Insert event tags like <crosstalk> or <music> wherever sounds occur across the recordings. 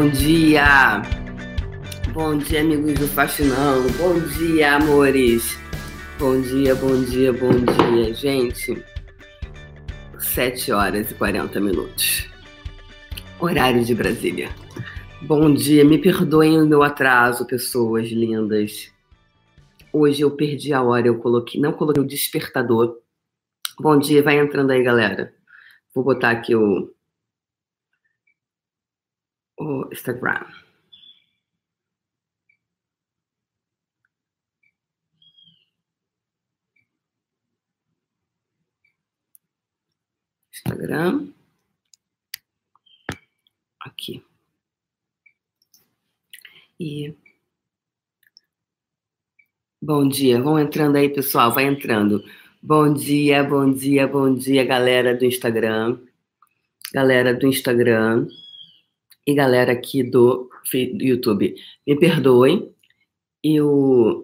Bom dia! Bom dia, amigos do Faxinão. Bom dia, amores. Bom dia, bom dia, bom dia, gente. 7 horas e 40 minutos. Horário de Brasília. Bom dia, me perdoem o meu atraso, pessoas lindas. Hoje eu perdi a hora, eu coloquei, não coloquei o despertador. Bom dia, vai entrando aí, galera. Vou botar aqui o, o Instagram. Instagram. Aqui. E bom dia, vão entrando aí, pessoal, vai entrando. Bom dia, bom dia, bom dia, galera do Instagram, galera do Instagram e galera aqui do, YouTube. Me perdoem, eu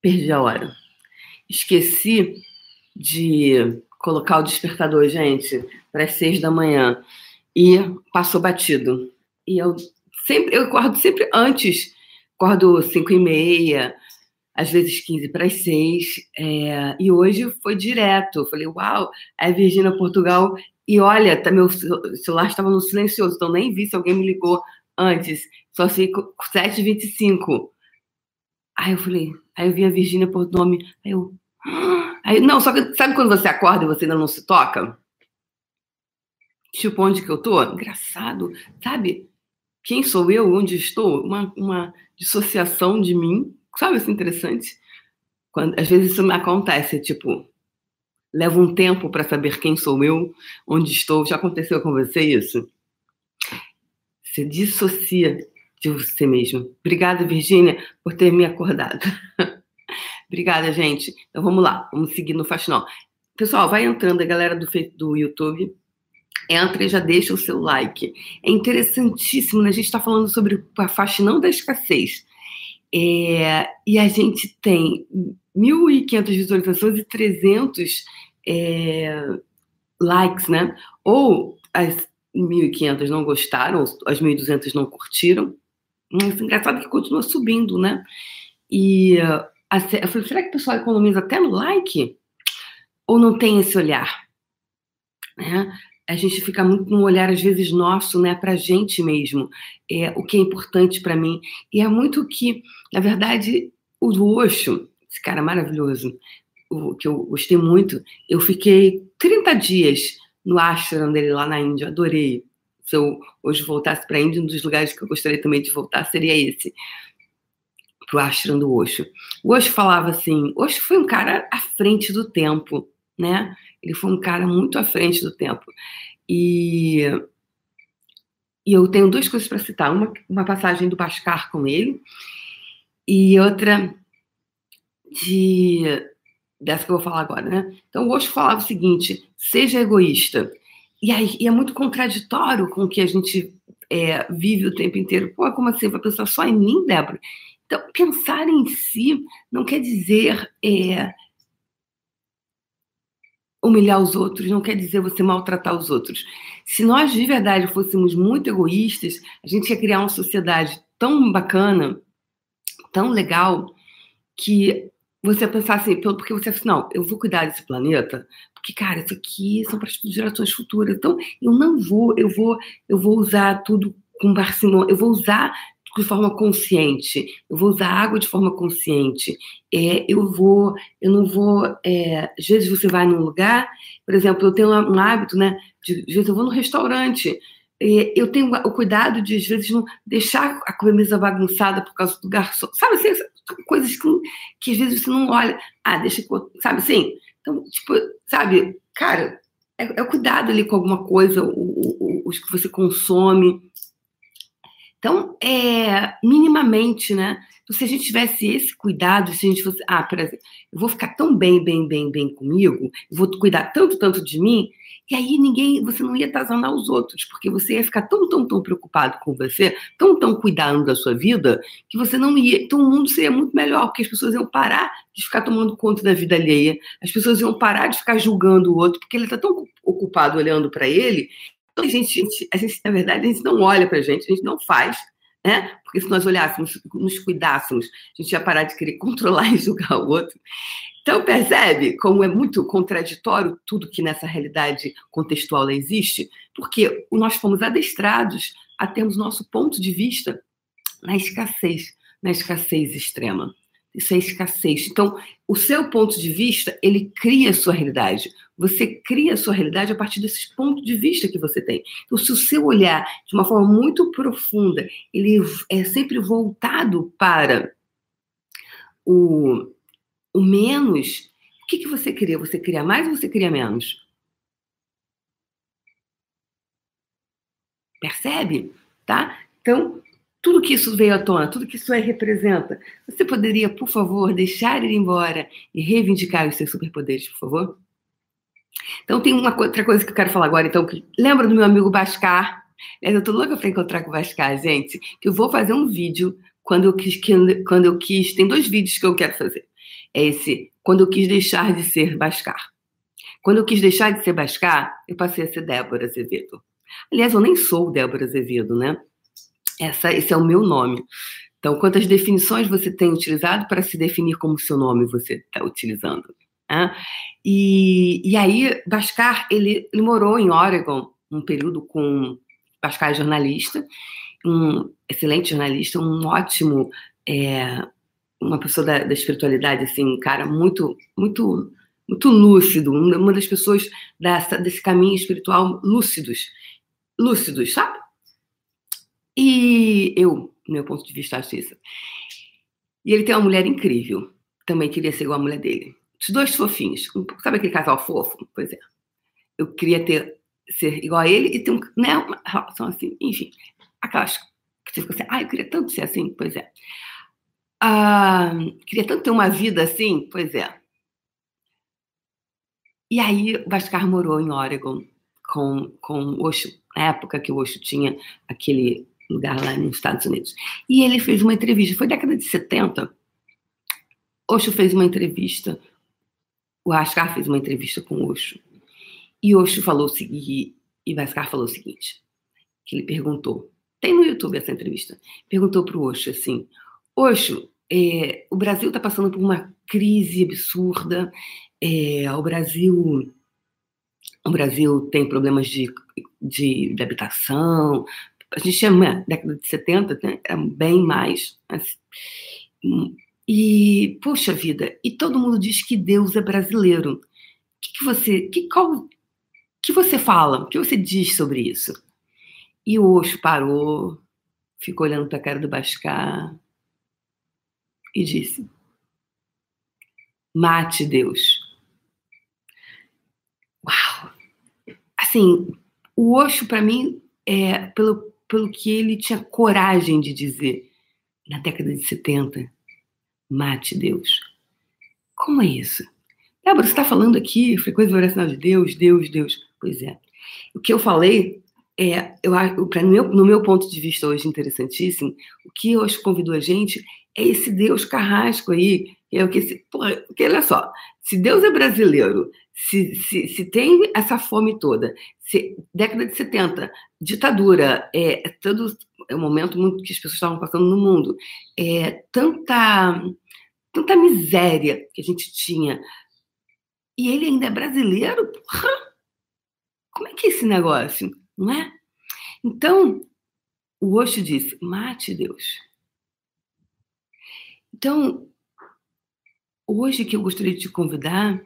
perdi a hora. Esqueci de colocar o despertador, gente, para as seis da manhã e passou batido. E eu sempre, eu acordo sempre antes, acordo cinco e meia, às vezes 15 para as 6. É, e hoje foi direto. Falei, uau, é Virgínia Portugal. E olha, tá, meu celular estava no silencioso, então nem vi se alguém me ligou antes. Só sei 7h25. Aí eu falei, aí eu vi a Virgínia por nome. Aí eu. <gasps> Aí, não, só que sabe quando você acorda e você ainda não se toca? Tipo, onde que eu tô? Engraçado, sabe? quem sou eu, onde estou, uma, uma dissociação de mim, sabe isso interessante? Quando, às vezes isso me acontece, tipo, leva um tempo para saber quem sou eu, onde estou. Já aconteceu com você isso? Você dissocia de você mesmo. Obrigada, Virgínia, por ter me acordado. <laughs> Obrigada, gente. Então vamos lá, vamos seguir no Faxinol. Pessoal, vai entrando a galera do, do YouTube entra e já deixa o seu like. É interessantíssimo, né? a gente está falando sobre a faxinão da escassez. É, e a gente tem 1.500 visualizações e 300 é, likes, né? Ou as 1.500 não gostaram, as 1.200 não curtiram. Mas é engraçado que continua subindo, né? E eu falei, será que o pessoal economiza até no like? Ou não tem esse olhar? Né? A gente fica muito no olhar, às vezes, nosso, né, para a gente mesmo, é, o que é importante para mim. E é muito que, na verdade, o Osho, esse cara maravilhoso, o, que eu gostei muito, eu fiquei 30 dias no ashram dele lá na Índia, adorei. Se eu hoje voltasse para a Índia, um dos lugares que eu gostaria também de voltar seria esse, para o ashram do Osho. O Osho falava assim, Osho foi um cara à frente do tempo, né? Ele foi um cara muito à frente do tempo. E, e eu tenho duas coisas para citar: uma, uma passagem do Bascar com ele, e outra de dessa que eu vou falar agora, né? Então, o Osho falava o seguinte: seja egoísta. E, aí, e é muito contraditório com o que a gente é, vive o tempo inteiro. Pô, como assim? Vai pensar só em mim, Débora? Então, pensar em si não quer dizer é, humilhar os outros, não quer dizer você maltratar os outros. Se nós de verdade fôssemos muito egoístas, a gente ia criar uma sociedade tão bacana, tão legal, que você pensasse, assim, porque você não, eu vou cuidar desse planeta, porque, cara, isso aqui são para as gerações futuras. Então, eu não vou, eu vou, eu vou usar tudo com parcimônia, eu vou usar de forma consciente, eu vou usar água de forma consciente, é, eu vou, eu não vou, é, às vezes você vai num lugar, por exemplo, eu tenho um hábito, né, de, às vezes eu vou no restaurante, eu tenho o cuidado de, às vezes, não deixar a mesa bagunçada por causa do garçom, sabe assim, coisas que, que às vezes você não olha, ah, deixa, sabe assim, então, tipo, sabe, cara, é, é o cuidado ali com alguma coisa, os que você consome, então, é, minimamente, né? Então, se a gente tivesse esse cuidado, se a gente fosse, ah, por exemplo, eu vou ficar tão bem, bem, bem, bem comigo, eu vou cuidar tanto, tanto de mim, e aí ninguém, você não ia atazanar os outros, porque você ia ficar tão, tão, tão preocupado com você, tão, tão cuidando da sua vida, que você não ia. Então, o mundo seria muito melhor, porque as pessoas iam parar de ficar tomando conta da vida alheia, as pessoas iam parar de ficar julgando o outro, porque ele está tão ocupado olhando para ele Então, a gente, a gente, a gente na verdade, a gente não olha para a gente, a gente não faz, né? Porque se nós olhássemos, nos cuidássemos, a gente ia parar de querer <laughs> controlar e julgar o outro. Então, percebe como é muito contraditório tudo que nessa realidade contextual existe? Porque nós fomos adestrados a termos nosso ponto de vista na escassez, na escassez extrema. Isso é escassez. Então, o seu ponto de vista, ele cria a sua realidade. Você cria a sua realidade a partir desses pontos de vista que você tem. Então, se o seu olhar, de uma forma muito profunda, ele é sempre voltado para o, o menos, o que, que você cria? Você cria mais ou você cria menos? Percebe? Tá? Então, tudo que isso veio à tona, tudo que isso aí representa, você poderia, por favor, deixar ir embora e reivindicar os seus superpoderes, por favor? Então, tem uma outra coisa que eu quero falar agora. Então, lembra do meu amigo Bascar? Eu tô louca para encontrar com o Bascar, gente. Que eu vou fazer um vídeo quando eu quis, quando eu quis. Tem dois vídeos que eu quero fazer. É esse, quando eu quis deixar de ser Bascar. Quando eu quis deixar de ser Bascar, eu passei a ser Débora Azevedo. Aliás, eu nem sou Débora Azevedo, né? Essa, esse é o meu nome. Então, quantas definições você tem utilizado para se definir como seu nome você está utilizando? Né? E, e aí, Bascar, ele, ele morou em Oregon um período com... Bascar é jornalista, um excelente jornalista, um ótimo... É, uma pessoa da, da, espiritualidade, assim, cara muito, muito, muito lúcido, uma das pessoas dessa, desse caminho espiritual lúcidos, lúcidos, sabe? E eu, meu ponto de vista, acho isso. E ele tem uma mulher incrível. Também queria ser igual a mulher dele. Os dois fofinhos. Sabe aquele casal fofo? Pois é. Eu queria ter, ser igual a ele e ter um, né, uma relação assim. Enfim, aquelas que você fica assim, ah, eu queria tanto ser assim. Pois é. Ah, queria tanto ter uma vida assim. Pois é. E aí, o Bascar morou em Oregon com, com o Osho, na época que o Osho tinha aquele lugar lá nos Estados Unidos. E ele fez uma entrevista, foi década de 70. Osho fez uma entrevista, o Ascar fez uma entrevista com Osho. E Osho falou o seguinte, e Bhaskar falou o seguinte, que ele perguntou, tem no YouTube essa entrevista, perguntou para o Osho assim, Osho, é, o Brasil está passando por uma crise absurda, é, o Brasil o Brasil tem problemas de, de, de habitação, a gente chama década de 70, né? bem mais. Assim. E, poxa vida, e todo mundo diz que Deus é brasileiro. Que, que você. Que, qual, que você fala? O que você diz sobre isso? E o Osho parou, ficou olhando para a cara do Bascar e disse: Mate Deus. Uau! Assim, o Osho, para mim, é, pelo, pelo que ele tinha coragem de dizer na década de 70. Mate Deus. Como é isso? Débora, você está falando aqui frequência oracional de Deus, Deus, Deus. Pois é. O que eu falei é, eu, pra, no, meu, no meu ponto de vista hoje interessantíssimo, o que hoje convidou a gente é esse Deus carrasco aí, o que, porque olha só, se Deus é brasileiro, se, se, se tem essa fome toda, se, década de 70, ditadura, é, é todo é um momento muito que as pessoas estavam passando no mundo, é, tanta, tanta miséria que a gente tinha, e ele ainda é brasileiro, porra, como é que é esse negócio, não é? Então, o Osho disse, mate Deus. Então, hoje que eu gostaria de te convidar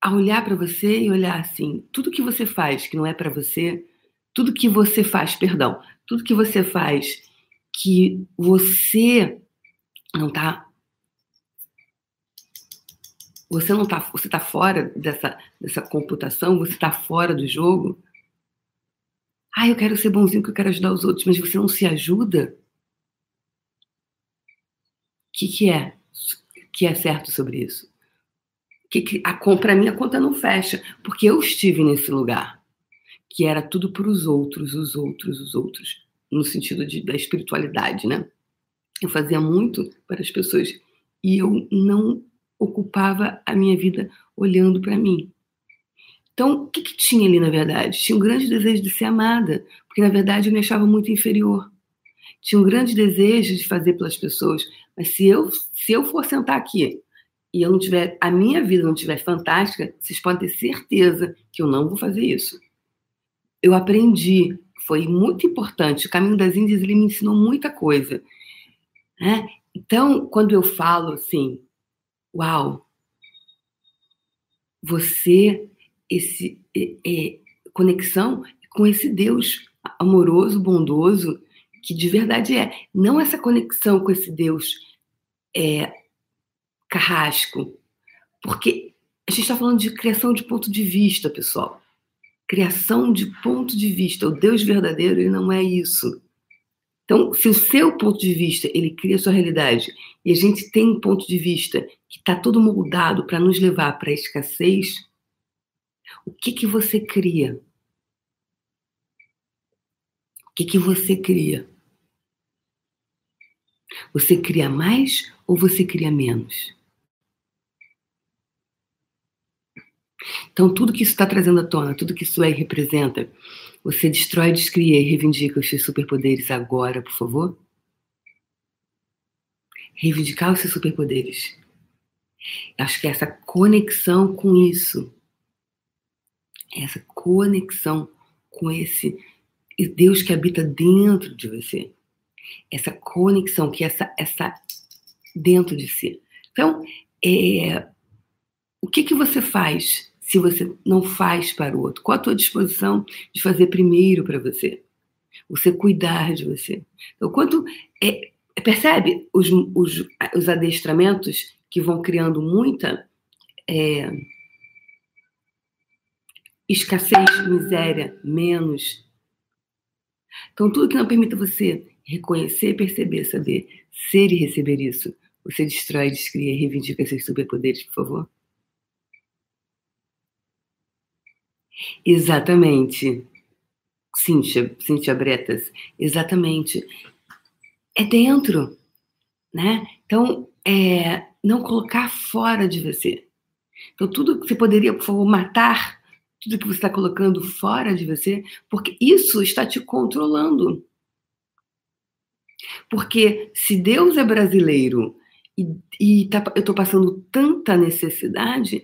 a olhar para você e olhar assim, tudo que você faz que não é para você, tudo que você faz, perdão, tudo que você faz que você não tá você não tá, você tá fora dessa dessa computação, você tá fora do jogo. Ah, eu quero ser bonzinho, que eu quero ajudar os outros, mas você não se ajuda? O que, que é que é certo sobre isso? que, que para mim a conta não fecha, porque eu estive nesse lugar que era tudo para os outros, os outros, os outros, no sentido de, da espiritualidade, né? Eu fazia muito para as pessoas e eu não ocupava a minha vida olhando para mim. Então, o que, que tinha ali, na verdade? Tinha um grande desejo de ser amada, porque, na verdade, eu me achava muito inferior. Tinha um grande desejo de fazer pelas pessoas, mas se eu, se eu for sentar aqui e eu não tiver, a minha vida não tiver fantástica, vocês podem ter certeza que eu não vou fazer isso. Eu aprendi, foi muito importante. O caminho das Índias ele me ensinou muita coisa. Né? Então, quando eu falo assim, uau, você, esse é, é, conexão com esse Deus amoroso, bondoso, que de verdade é. Não essa conexão com esse Deus é, carrasco. Porque a gente está falando de criação de ponto de vista, pessoal. Criação de ponto de vista. O Deus verdadeiro, ele não é isso. Então, se o seu ponto de vista, ele cria a sua realidade, e a gente tem um ponto de vista que está todo moldado para nos levar para a escassez, o que, que você cria? O que, que você cria? Você cria mais ou você cria menos? Então, tudo que isso está trazendo à tona, tudo que isso é e representa, você destrói, descria e reivindica os seus superpoderes agora, por favor? Reivindicar os seus superpoderes. Acho que essa conexão com isso, essa conexão com esse Deus que habita dentro de você, essa conexão que essa essa dentro de si. Então, é, o que que você faz se você não faz para o outro? Qual a tua disposição de fazer primeiro para você? Você cuidar de você. Então, quanto é, percebe os, os, os adestramentos que vão criando muita é, escassez, miséria, menos. Então, tudo que não permita você reconhecer, perceber, saber, ser e receber isso, você destrói, descria e reivindica seus superpoderes, por favor. Exatamente. Cíntia, Cíntia Bretas, exatamente. É dentro, né? Então, é, não colocar fora de você. Então, tudo que você poderia, por favor, matar, tudo que você está colocando fora de você, porque isso está te controlando. Porque se Deus é brasileiro e, e tá, eu estou passando tanta necessidade,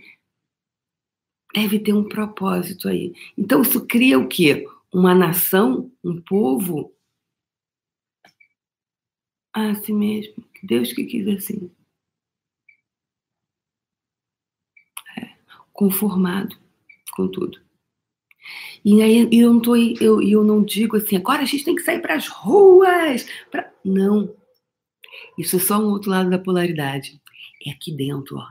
deve ter um propósito aí. Então, isso cria o quê? Uma nação, um povo assim mesmo. Deus que quis assim. É, conformado com tudo. E aí eu não, tô, eu, eu não digo assim, agora a gente tem que sair para as ruas. Pra... Não. Isso é só um outro lado da polaridade. É aqui dentro, ó.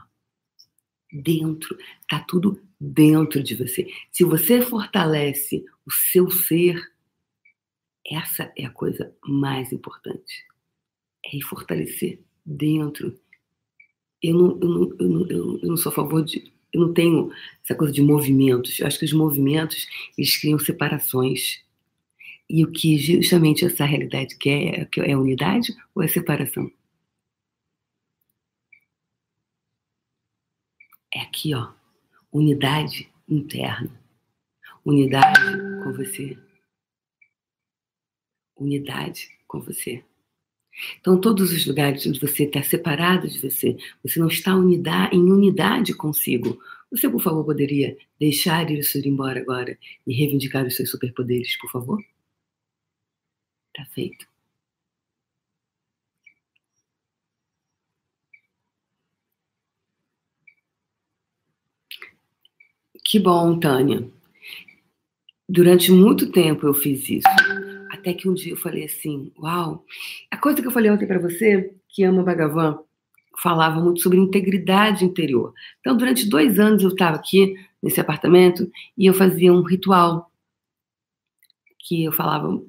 Dentro. Tá tudo dentro de você. Se você fortalece o seu ser, essa é a coisa mais importante. É fortalecer dentro. Eu não, eu não, eu não, eu não sou a favor de eu não tenho essa coisa de movimentos. Eu acho que os movimentos, eles criam separações. E o que justamente essa realidade quer é, é unidade ou é separação? É aqui, ó. Unidade interna. Unidade com você. Unidade com você. Então, todos os lugares onde você está separado de você, você não está em unidade consigo, você, por favor, poderia deixar isso ir embora agora e reivindicar os seus superpoderes, por favor? Tá feito. Que bom, Tânia. Durante muito tempo eu fiz isso. Até que um dia eu falei assim: Uau! A coisa que eu falei ontem para você, que ama Bhagavan, falava muito sobre integridade interior. Então, durante dois anos eu estava aqui nesse apartamento e eu fazia um ritual que eu falava.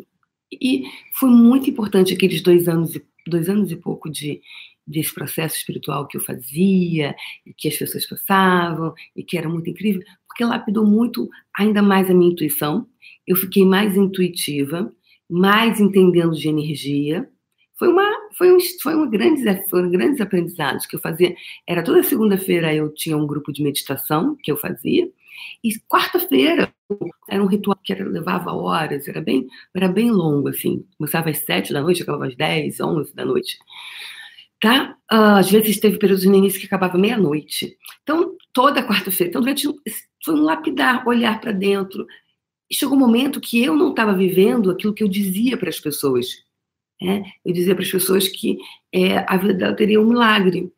E foi muito importante aqueles dois anos e, dois anos e pouco de, desse processo espiritual que eu fazia, e que as pessoas passavam, e que era muito incrível, porque lapidou muito ainda mais a minha intuição. Eu fiquei mais intuitiva, mais entendendo de energia. Foi uma, foi um, foi um grandes, foram grandes aprendizados que eu fazia. Era toda segunda-feira eu tinha um grupo de meditação que eu fazia E quarta-feira era um ritual que era, levava horas, era bem, era bem longo, assim. Começava às sete da noite, acabava às dez, onze da noite. Tá? Uh, às vezes teve períodos no início que acabava meia-noite. Então, toda quarta-feira. Então, durante, foi um lapidar, olhar para dentro. E chegou um momento que eu não estava vivendo aquilo que eu dizia para as pessoas. Né? Eu dizia para as pessoas que é, a vida dela teria um milagre.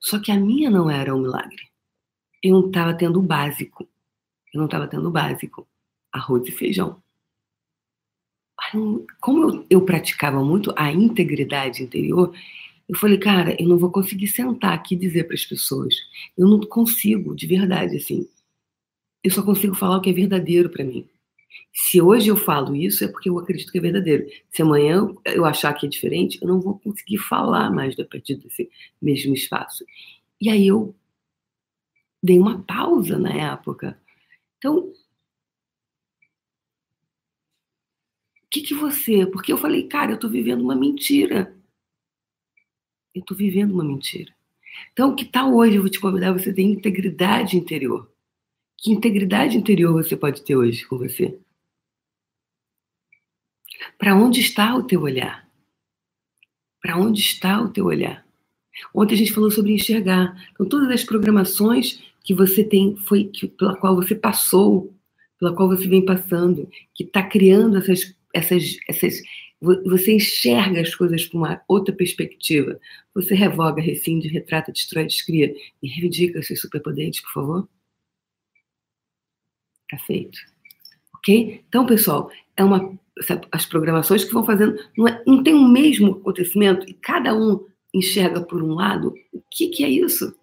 Só que a minha não era um milagre. Eu não estava tendo o básico. Eu não estava tendo o básico. Arroz e feijão. Como eu, eu praticava muito a integridade interior, eu falei, cara, eu não vou conseguir sentar aqui e dizer para as pessoas. Eu não consigo, de verdade, assim. Eu só consigo falar o que é verdadeiro para mim. Se hoje eu falo isso, é porque eu acredito que é verdadeiro. Se amanhã eu achar que é diferente, eu não vou conseguir falar mais a partir desse mesmo espaço. E aí eu dei uma pausa na época. Então, o que, que você. Porque eu falei, cara, eu estou vivendo uma mentira. Eu estou vivendo uma mentira. Então, que tal hoje eu vou te convidar você ter integridade interior? Que integridade interior você pode ter hoje com você? Para onde está o teu olhar? Para onde está o teu olhar? Ontem a gente falou sobre enxergar. Então, todas as programações que você tem, foi que, pela qual você passou, pela qual você vem passando, que está criando essas, essas, essas. Você enxerga as coisas com uma outra perspectiva. Você revoga, rescinde, retrata, destrói, descria e reivindica seus superpoderes, por favor? Tá feito. Ok? Então, pessoal, é uma as programações que vão fazendo. Não, é, não tem o mesmo acontecimento e cada um enxerga por um lado. O que, que é isso?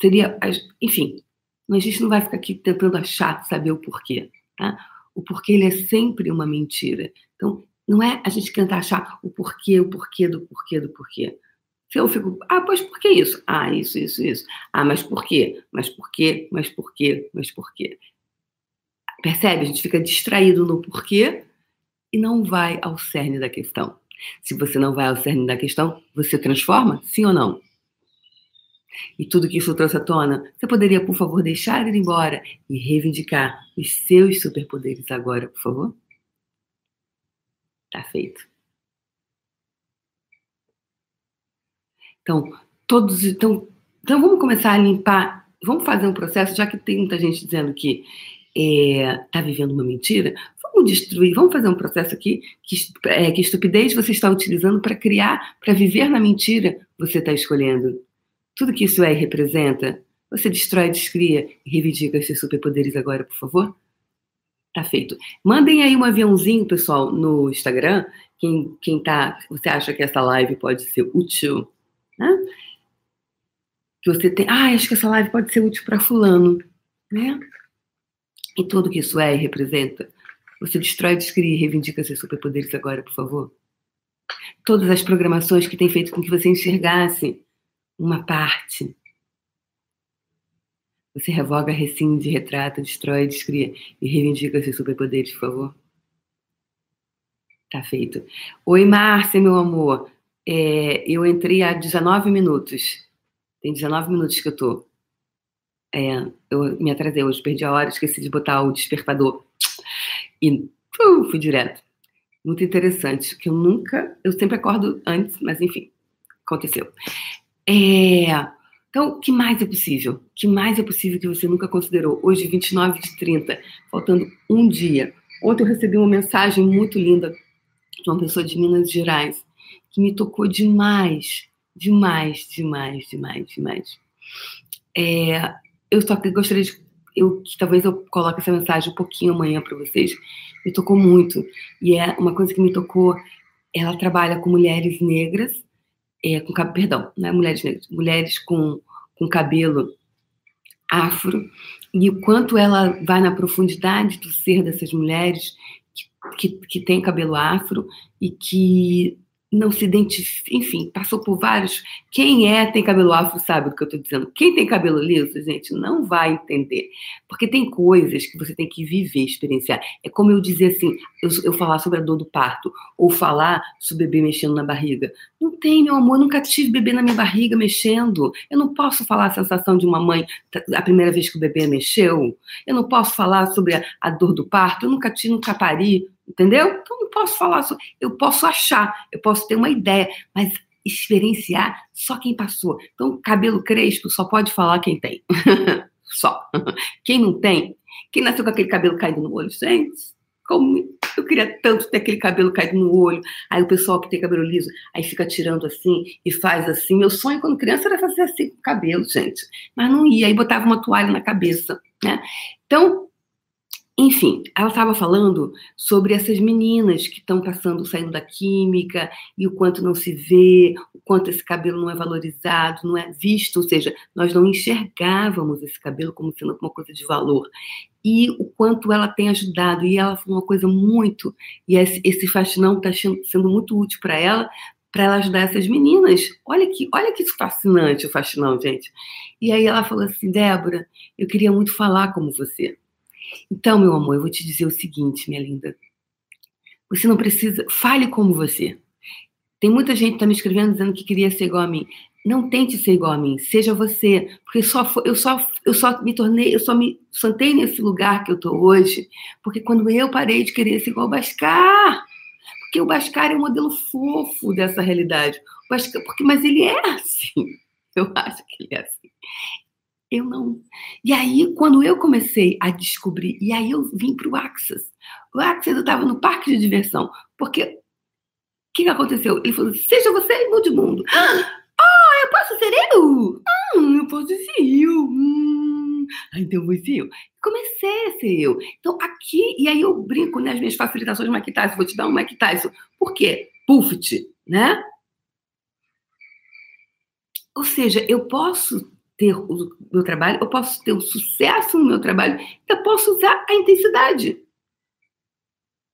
Seria. Enfim, a gente não vai ficar aqui tentando achar, saber o porquê. Tá? O porquê ele é sempre uma mentira. Então, não é a gente tentar achar o porquê, o porquê do porquê do porquê. Se eu fico, ah, pois por que isso? Ah, isso, isso, isso. Ah, mas por quê? Mas por quê? Mas por quê? Mas por quê? Percebe? A gente fica distraído no porquê e não vai ao cerne da questão. Se você não vai ao cerne da questão, você transforma? Sim ou não? E tudo que isso trouxe à tona, você poderia, por favor, deixar ir embora e reivindicar os seus superpoderes agora, por favor? Tá feito. Então, todos. Então, então vamos começar a limpar. Vamos fazer um processo, já que tem muita gente dizendo que está é, vivendo uma mentira, vamos destruir, vamos fazer um processo aqui, que, é, que estupidez você está utilizando para criar, para viver na mentira, você está escolhendo. Tudo que isso é e representa, você destrói, descria e reivindica seus superpoderes agora, por favor? Tá feito. Mandem aí um aviãozinho, pessoal, no Instagram. Quem, quem tá, você acha que essa live pode ser útil, né? Que você tem, ah, acho que essa live pode ser útil para fulano, né? E tudo que isso é e representa, você destrói, descria e reivindica seus superpoderes agora, por favor. Todas as programações que têm feito com que você enxergasse uma parte. Você revoga, rescinde, retrata, destrói, descria e reivindica seus superpoderes, por favor. Tá feito. Oi, Márcia, meu amor. É, eu entrei há 19 minutos. Tem 19 minutos que eu tô. É, eu me atrasei hoje, perdi a hora, esqueci de botar o despertador. E uh, fui direto. Muito interessante, que eu nunca, eu sempre acordo antes, mas enfim, aconteceu. É, então, o que mais é possível? O que mais é possível que você nunca considerou? Hoje, 29 de 30, faltando um dia. Ontem eu recebi uma mensagem muito linda de uma pessoa de Minas Gerais, que me tocou demais, demais, demais, demais, demais. É, eu só gostaria de eu que talvez eu coloque essa mensagem um pouquinho amanhã para vocês. Me tocou muito e é uma coisa que me tocou. Ela trabalha com mulheres negras, é, com perdão, não é mulheres negras, mulheres com, com cabelo afro e o quanto ela vai na profundidade do ser dessas mulheres que, que, que têm cabelo afro e que não se identifica, enfim, passou por vários. Quem é tem cabelo afro sabe do que eu estou dizendo. Quem tem cabelo liso, gente, não vai entender. Porque tem coisas que você tem que viver, experienciar. É como eu dizer assim, eu, eu falar sobre a dor do parto, ou falar sobre o bebê mexendo na barriga. Não tem, meu amor, nunca tive bebê na minha barriga mexendo. Eu não posso falar a sensação de uma mãe a primeira vez que o bebê mexeu. Eu não posso falar sobre a, a dor do parto. Eu nunca tive, nunca pari, entendeu? Então não posso falar. Sobre, eu posso achar, eu posso ter uma ideia, mas experienciar só quem passou. Então, cabelo crespo só pode falar quem tem. <laughs> só. Quem não tem, quem nasceu com aquele cabelo caído no olho, gente, como eu queria tanto ter aquele cabelo caído no olho. Aí o pessoal que tem cabelo liso, aí fica tirando assim e faz assim. Meu sonho quando criança era fazer assim com o cabelo, gente. Mas não ia, aí botava uma toalha na cabeça, né? Então, enfim, ela estava falando sobre essas meninas que estão passando, saindo da química, e o quanto não se vê, o quanto esse cabelo não é valorizado, não é visto, ou seja, nós não enxergávamos esse cabelo como sendo uma coisa de valor. E o quanto ela tem ajudado, e ela falou uma coisa muito, e esse faxinão está sendo muito útil para ela, para ela ajudar essas meninas. Olha que, olha que fascinante o faxinão, gente. E aí ela falou assim, Débora, eu queria muito falar como você. Então, meu amor, eu vou te dizer o seguinte, minha linda. Você não precisa. Fale como você. Tem muita gente que está me escrevendo dizendo que queria ser igual a mim. Não tente ser igual a mim, seja você, porque só eu só eu só me tornei, eu só me sentei nesse lugar que eu tô hoje, porque quando eu parei de querer ser igual ao Bascar, porque o Bascar é um modelo fofo dessa realidade. O Bascar, porque mas ele é assim. <laughs> Eu acho que ele é assim. Eu não. E aí, quando eu comecei a descobrir, e aí eu vim para o Axis. O Axis eu estava no parque de diversão, porque o que, que aconteceu? Ele falou: seja você e mude o mundo. Ah, eu posso ser eu? Hum, eu posso ser eu. Hum. Ah, então vou ser eu. Comecei a ser eu. Então, aqui, e aí eu brinco nas né, minhas facilitações de Mike Tyson, vou te dar um Mike Tyson. Por quê? Puffit, né? Ou seja, eu posso ter o meu trabalho, eu posso ter o sucesso no meu trabalho, eu posso usar a intensidade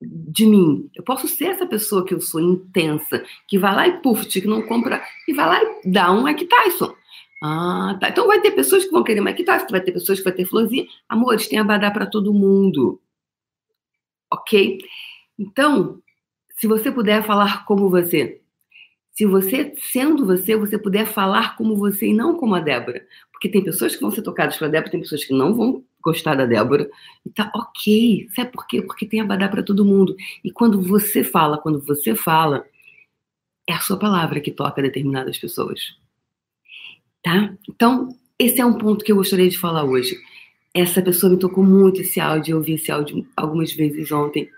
de mim. Eu posso ser essa pessoa que eu sou intensa, que vai lá e puf, que não compra, e vai lá e dá um Mike Tyson. Ah, tá. Então vai ter pessoas que vão querer Mike Tyson, vai ter pessoas que vão ter florzinha. Amores, tem abadá para todo mundo. Ok? Então, se você puder falar como você, se você, sendo você, você puder falar como você e não como a Débora. Porque tem pessoas que vão ser tocadas pela Débora, tem pessoas que não vão gostar da Débora. E tá ok. Sabe por quê? Porque tem abadá para todo mundo. E quando você fala, quando você fala, é a sua palavra que toca determinadas pessoas. Tá? Então, esse é um ponto que eu gostaria de falar hoje. Essa pessoa me tocou muito esse áudio, eu ouvi esse áudio algumas vezes ontem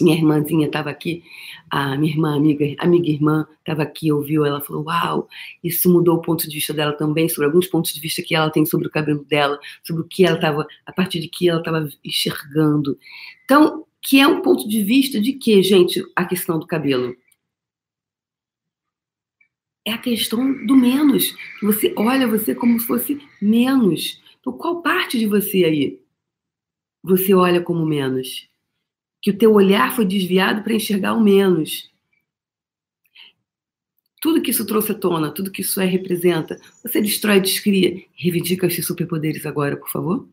minha irmãzinha estava aqui, a minha irmã, amiga, amiga irmã, estava aqui, ouviu, ela falou: Uau, isso mudou o ponto de vista dela também, sobre alguns pontos de vista que ela tem sobre o cabelo dela, sobre o que ela estava, a partir de que ela estava enxergando. Então, que é um ponto de vista de que, gente, a questão do cabelo? É a questão do menos. Você olha você como se fosse menos. Então, qual parte de você aí você olha como menos? Que o teu olhar foi desviado para enxergar o menos. Tudo que isso trouxe à tona, tudo que isso é representa, você destrói, descria. Reivindica esses superpoderes agora, por favor.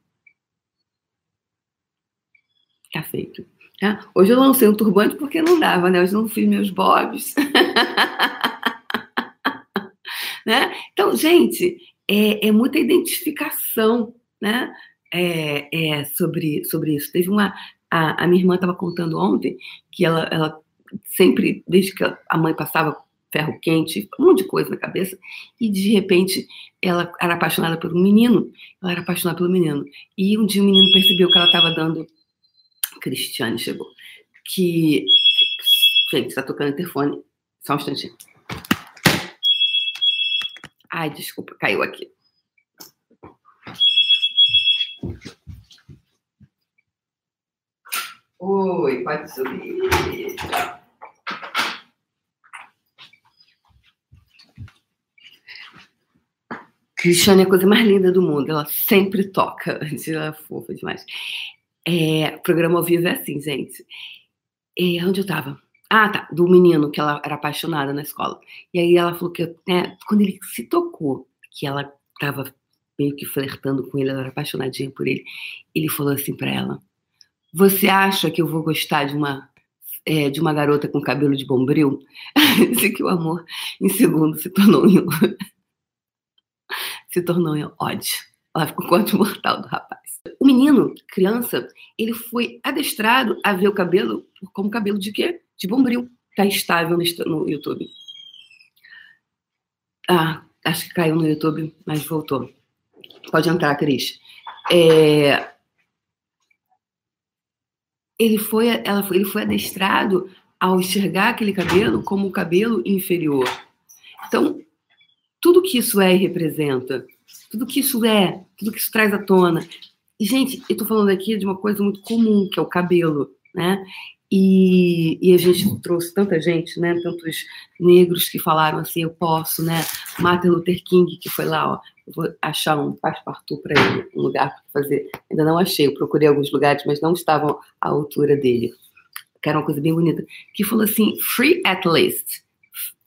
Tá feito. Tá? Hoje eu lancei um turbante porque não dava, né? Hoje eu não fiz meus bobs. <laughs> né? Então, gente, é, é muita identificação né? É, é, sobre, sobre isso. Teve uma, a, a minha irmã estava contando ontem que ela, ela sempre, desde que a mãe passava ferro quente, um monte de coisa na cabeça, e de repente ela era apaixonada um menino, ela era apaixonada pelo menino. E um dia o menino percebeu que ela estava dando. Cristiane chegou. Que. Gente, está tocando o interfone. Só um instantinho. Ai, desculpa, caiu aqui. Oi, pode subir. Cristiane é a coisa mais linda do mundo. Ela sempre toca. <laughs> Ela é fofa demais. É, programa ao vivo é assim, gente. É, onde eu tava? Ah, tá. Do menino que ela era apaixonada na escola. E aí ela falou que né, quando ele se tocou que ela tava meio que flertando com ele, ela era apaixonadinha por ele, ele falou assim para ela: você acha que eu vou gostar de uma é, de uma garota com cabelo de bombril, <laughs> disse que o amor em segundo se tornou em, se tornou em ódio. Ela ficou com ódio mortal do rapaz. O menino, criança, ele foi adestrado a ver o cabelo como cabelo de quê? De bombril. Tá estável no YouTube. Ah, acho que caiu no YouTube, mas voltou. Pode entrar, Cris. É... Ele, foi, ela foi, ele foi adestrado ao enxergar aquele cabelo como o cabelo inferior. Então, tudo que isso é e representa, tudo que isso é, tudo que isso traz à tona. E, gente, eu estou falando aqui de uma coisa muito comum, que é o cabelo, né? E, e, a gente trouxe tanta gente, né? Tantos negros que falaram assim, eu posso, né? Martin Luther King, que foi lá, ó, eu vou achar um passepartout para ele, um lugar para fazer. Ainda não achei, eu procurei alguns lugares, mas não estavam à altura dele. Que era uma coisa bem bonita. Que falou assim, free at least.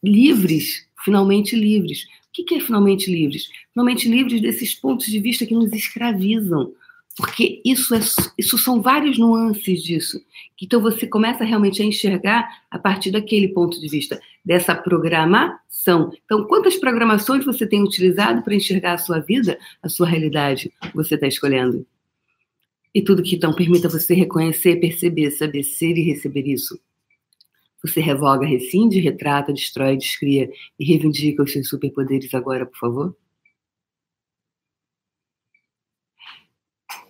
Livres, finalmente livres. O que é finalmente livres? Finalmente livres desses pontos de vista que nos escravizam porque isso, é, isso são várias nuances disso. Então você começa realmente a enxergar a partir daquele ponto de vista, dessa programação. Então, quantas programações você tem utilizado para enxergar a sua vida, a sua realidade, você está escolhendo? E tudo que então permita você reconhecer, perceber, saber ser e receber isso. Você revoga, rescinde, retrata, destrói, descria e reivindica os seus superpoderes agora, por favor?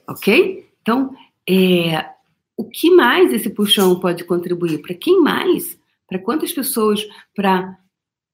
Ok? Então, é, o que mais esse puxão pode contribuir? Para quem mais? Para quantas pessoas? Para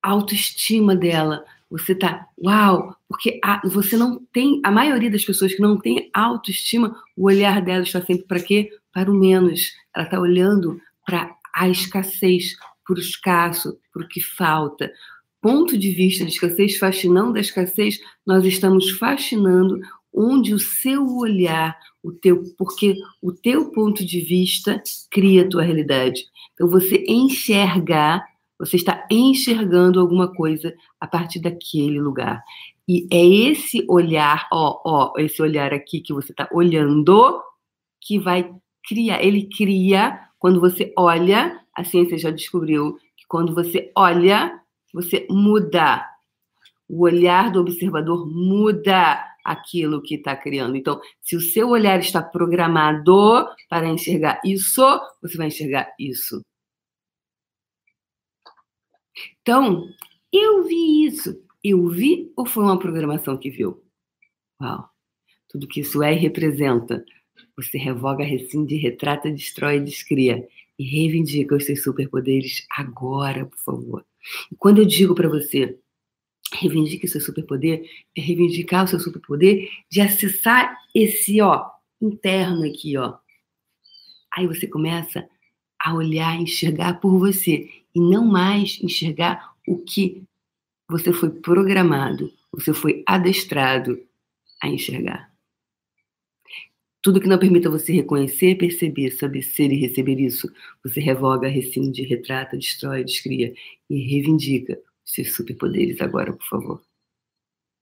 a autoestima dela. Você tá, uau, porque a, você não tem, a maioria das pessoas que não tem autoestima, o olhar dela está sempre para quê? Para o menos. Ela está olhando para a escassez, para o escasso, para o que falta. Ponto de vista de escassez, fascinando da escassez, nós estamos fascinando onde o seu olhar, o teu, porque o teu ponto de vista cria a tua realidade. Então você enxergar, você está enxergando alguma coisa a partir daquele lugar. E é esse olhar, ó, ó, esse olhar aqui que você está olhando, que vai criar. Ele cria quando você olha. A ciência já descobriu que quando você olha, você muda. O olhar do observador muda aquilo que está criando. Então, se o seu olhar está programado para enxergar isso, você vai enxergar isso. Então, eu vi isso. Eu vi ou foi uma programação que viu? Uau! Tudo que isso é e representa. Você revoga, rescinde, retrata, destrói, descria. E reivindica os seus superpoderes agora, por favor. E quando eu digo para você, reivindique seu superpoder, é reivindicar o seu superpoder de acessar esse, ó, interno aqui, ó. Aí você começa a olhar, enxergar por você e não mais enxergar o que você foi programado, você foi adestrado a enxergar. Tudo que não permita você reconhecer, perceber, saber ser e receber isso, você revoga, rescinde, retrata, destrói, descria e reivindica seus superpoderes agora, por favor.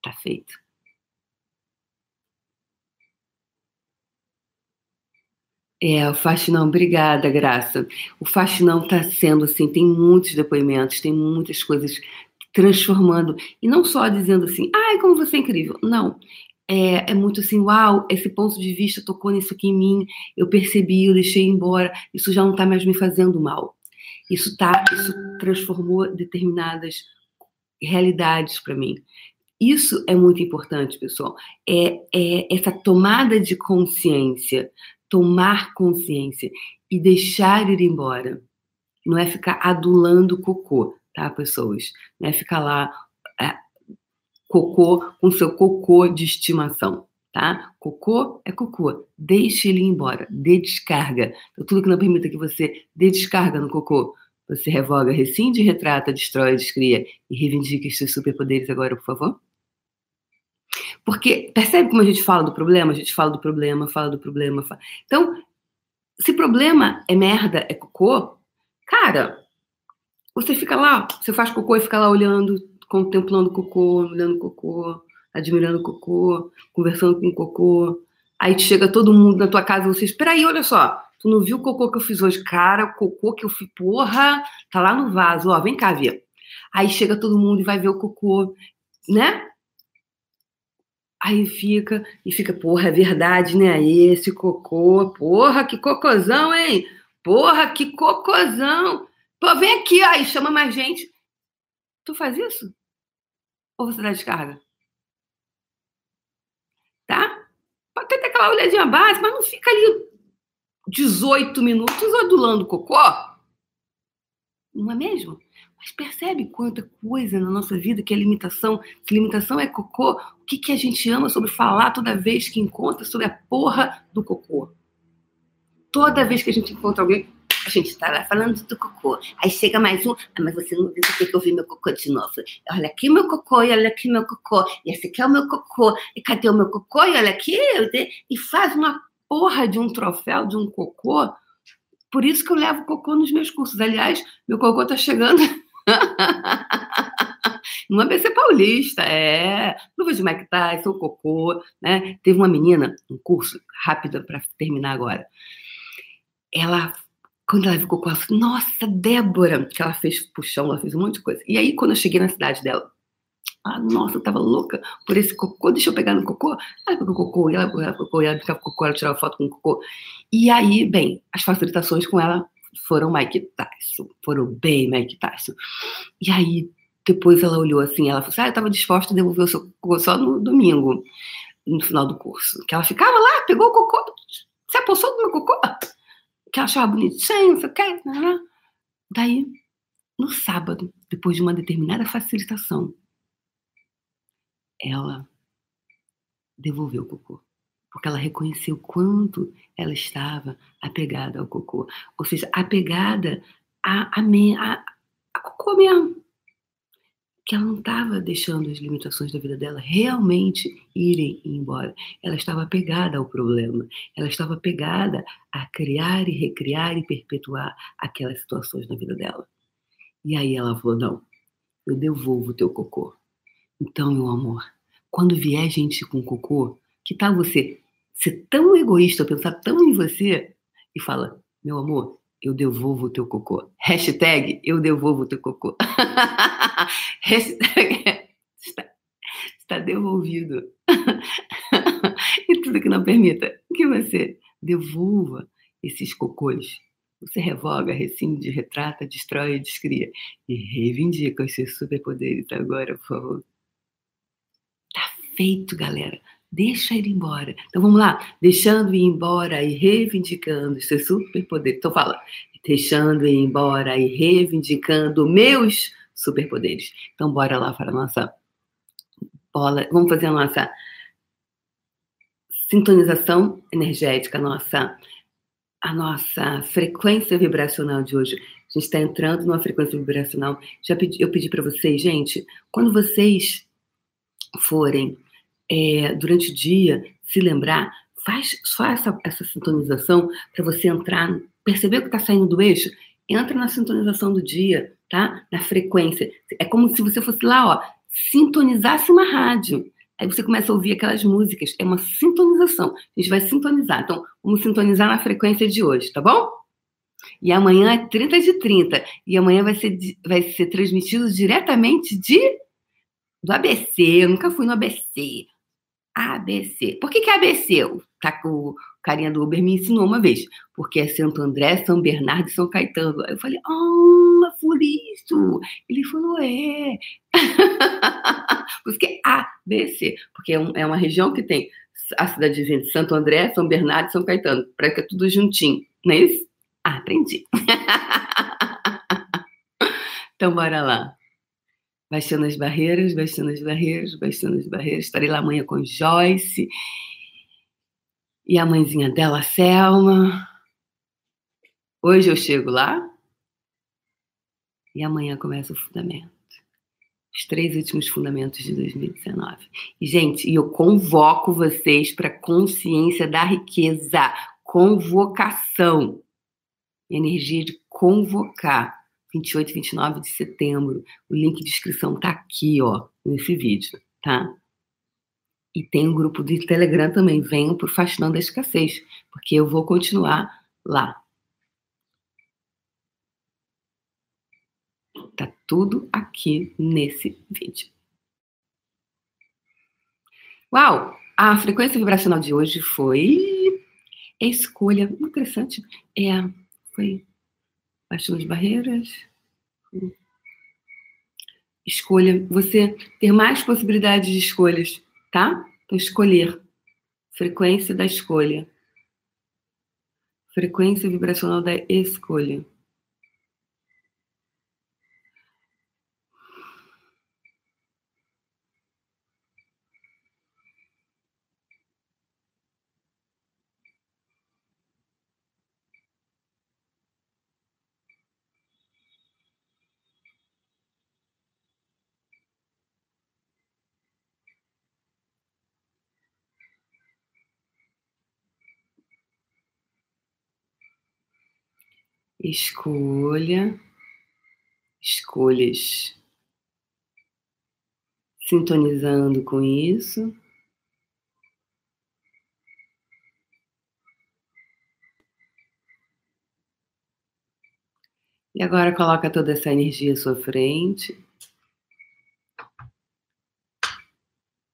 Tá feito. É, o Faxinão, obrigada, Graça. O Faxinão está sendo assim, tem muitos depoimentos, tem muitas coisas transformando, e não só dizendo assim, ai, como você é incrível. Não, é, é, muito assim, uau, esse ponto de vista tocou nisso aqui em mim, eu percebi, eu deixei embora, isso já não está mais me fazendo mal. Isso tá, isso transformou determinadas realidades para mim. Isso é muito importante, pessoal. É, é essa tomada de consciência, tomar consciência e deixar ir embora. Não é ficar adulando cocô, tá, pessoas? Não é ficar lá é, cocô com seu cocô de estimação, tá? Cocô é cocô. Deixe ele embora, dê descarga. Então, tudo que não permita que você dê descarga no cocô, você revoga, rescinde, retrata, destrói, descria e reivindica seus superpoderes agora, por favor? Porque percebe como a gente fala do problema? A gente fala do problema, fala do problema. Fala... Então, se problema é merda, é cocô, cara, você fica lá, você faz cocô e fica lá olhando, contemplando cocô, olhando cocô, admirando o cocô, conversando com o cocô. Aí chega todo mundo na tua casa e você, espera aí, olha só, Tu não viu o cocô que eu fiz hoje? Cara, o cocô que eu fiz, porra, tá lá no vaso, ó, vem cá, Via. Aí chega todo mundo e vai ver o cocô, né? Aí fica, e fica, porra, é verdade, né? Esse cocô, porra, que cocôzão, hein? Porra, que cocôzão. Pô, vem aqui, aí chama mais gente. Tu faz isso? Ou você dá descarga? Tá? Pode ter aquela olhadinha básica, mas não fica ali 18 minutos adulando cocô. Não é mesmo? Mas percebe quanta coisa na nossa vida que é limitação. Se limitação é cocô, o que, que a gente ama sobre falar toda vez que encontra sobre a porra do cocô? Toda vez que a gente encontra alguém, a gente está lá falando do cocô. Aí chega mais um, ah, mas você não viu que eu vi meu cocô de novo. Olha aqui meu cocô, e olha aqui meu cocô. E esse aqui é o meu cocô. E cadê o meu cocô? E olha aqui. E faz uma porra de um troféu, de um cocô. Por isso que eu levo cocô nos meus cursos. Aliás, meu cocô tá chegando <laughs> no ABC Paulista, é. Luva de Mike Tyson, cocô, né? Teve uma menina, um curso, rápido para terminar agora. Ela, quando ela viu cocô, ela nossa, Débora, que ela fez puxão, ela fez um monte de coisa. E aí, quando eu cheguei na cidade dela, ah, nossa, eu tava louca por esse cocô, deixa eu pegar no cocô. Ela pegou cocô, ela pegou cocô, ela ficava com o cocô, ela tirava foto com o cocô. E aí, bem, as facilitações com ela foram Mike Tyson, foram bem Mike Tyson. E aí, depois ela olhou assim, ela falou assim, ah, eu estava disposta a devolver o seu cocô só no domingo, no final do curso. Que ela ficava lá, pegou o cocô, se apossou do meu cocô, que ela achava bonitinho, não sei o que. Né, né? Daí, no sábado, depois de uma determinada facilitação, ela devolveu o cocô. Porque ela reconheceu quanto ela estava apegada ao cocô. Ou seja, apegada a, a, a, a cocô mesmo. Que ela não estava deixando as limitações da vida dela realmente irem embora. Ela estava apegada ao problema. Ela estava apegada a criar e recriar e perpetuar aquelas situações na vida dela. E aí ela falou: não, eu devolvo o teu cocô. Então, meu amor, quando vier gente com cocô, que tal você ser tão egoísta, pensar tão em você e fala, meu amor, eu devolvo o teu cocô. Hashtag, eu devolvo o teu cocô. <laughs> Hashtag, está, está devolvido. <laughs> e tudo que não permita que você devolva esses cocôs. Você revoga, rescinde, retrata, destrói, descria. E reivindica os seus superpoderes agora, por favor feito, galera. Deixa ele embora. Então vamos lá. Deixando ir embora e reivindicando seu superpoder. Então fala. Deixando ir embora e reivindicando meus superpoderes. Então bora lá para a nossa bola. Vamos fazer a nossa sintonização energética, a nossa, a nossa frequência vibracional de hoje. A gente está entrando numa frequência vibracional. Já pedi, eu pedi para vocês, gente, quando vocês forem é, durante o dia, se lembrar, faz só essa, essa sintonização para você entrar, perceber o que está saindo do eixo, entra na sintonização do dia, tá? Na frequência. É como se você fosse lá, ó, sintonizasse uma rádio. Aí você começa a ouvir aquelas músicas. É uma sintonização. A gente vai sintonizar. Então, vamos sintonizar na frequência de hoje, tá bom? E amanhã é 30 de 30. E amanhã vai ser, vai ser transmitido diretamente de do ABC. Eu nunca fui no ABC. ABC. Por que, que é ABC? O, tá, o carinha do Uber me ensinou uma vez. Porque é Santo André, São Bernardo e São Caetano. Aí eu falei, ah, por isso. Ele falou, é. <laughs> por isso que é ABC. Porque é, um, é uma região que tem a cidade de Santo André, São Bernardo e São Caetano. Parece que é tudo juntinho. Não é isso? Ah, aprendi. <laughs> então, bora lá baixando as barreiras, baixando as barreiras, baixando as barreiras. Estarei lá amanhã com Joyce e a mãezinha dela, Selma. Hoje eu chego lá e amanhã começa o fundamento. Os três últimos fundamentos de 2019. E, gente, eu convoco vocês para consciência da riqueza, convocação. Energia de convocar 28 e 29 de setembro. O link de inscrição tá aqui, ó, nesse vídeo, tá? E tem um grupo de Telegram também. Venham pro Fascinando a Escassez, porque eu vou continuar lá. Tá tudo aqui nesse vídeo. Uau! A frequência vibracional de hoje foi escolha. Interessante. É, foi baixando as barreiras. Escolha. Você ter mais possibilidades de escolhas, tá? Então, escolher. Frequência da escolha. Frequência vibracional da escolha. Escolha, escolhas sintonizando com isso. E agora coloca toda essa energia à sua frente.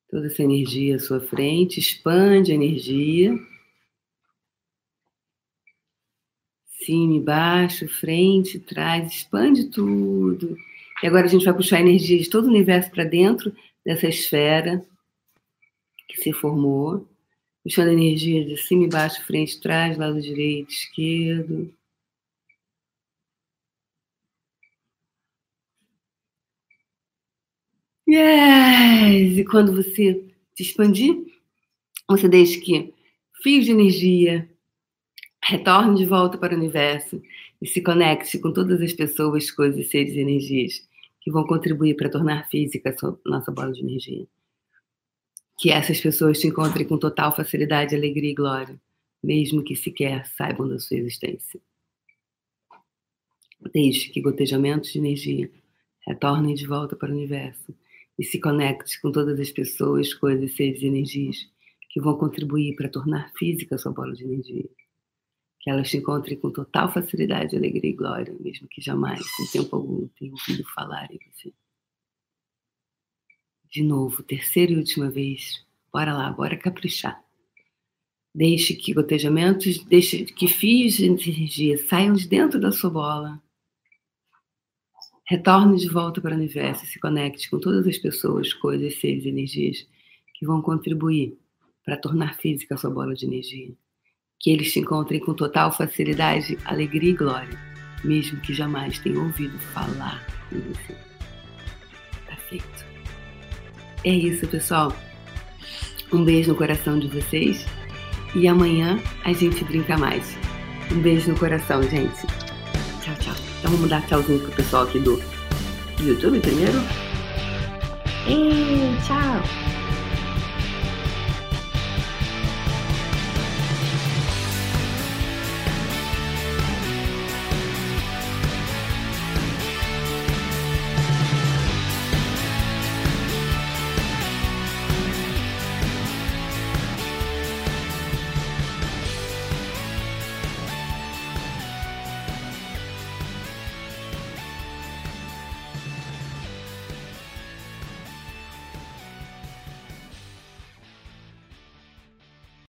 Toda essa energia à sua frente, expande a energia. Cima e baixo, frente, trás, expande tudo. E agora a gente vai puxar a energia de todo o universo para dentro dessa esfera que se formou, puxando energia de cima e baixo, frente, trás, lado direito, esquerdo. Yes! E quando você se expandir, você deixa que fios de energia Retorne de volta para o universo e se conecte com todas as pessoas, coisas, seres e energias que vão contribuir para tornar física a nossa bola de energia. Que essas pessoas te encontrem com total facilidade, alegria e glória, mesmo que sequer saibam da sua existência. Deixe que gotejamentos de energia retornem de volta para o universo e se conecte com todas as pessoas, coisas, seres e energias que vão contribuir para tornar física a sua bola de energia que elas te encontrem com total facilidade, alegria e glória, mesmo que jamais, em tempo algum, tenham ouvido falar em você. De novo, terceira e última vez, bora lá, bora caprichar. Deixe que gotejamentos, deixe que fios de energia saiam de dentro da sua bola. Retorne de volta para o universo e se conecte com todas as pessoas, coisas, seres energias que vão contribuir para tornar física a sua bola de energia que eles te encontrem com total facilidade, alegria e glória, mesmo que jamais tenham ouvido falar em você. Tá feito. É isso, pessoal. Um beijo no coração de vocês e amanhã a gente brinca mais. Um beijo no coração, gente. Tchau, tchau. Então vamos dar tchauzinho pro pessoal aqui do YouTube primeiro. E tchau!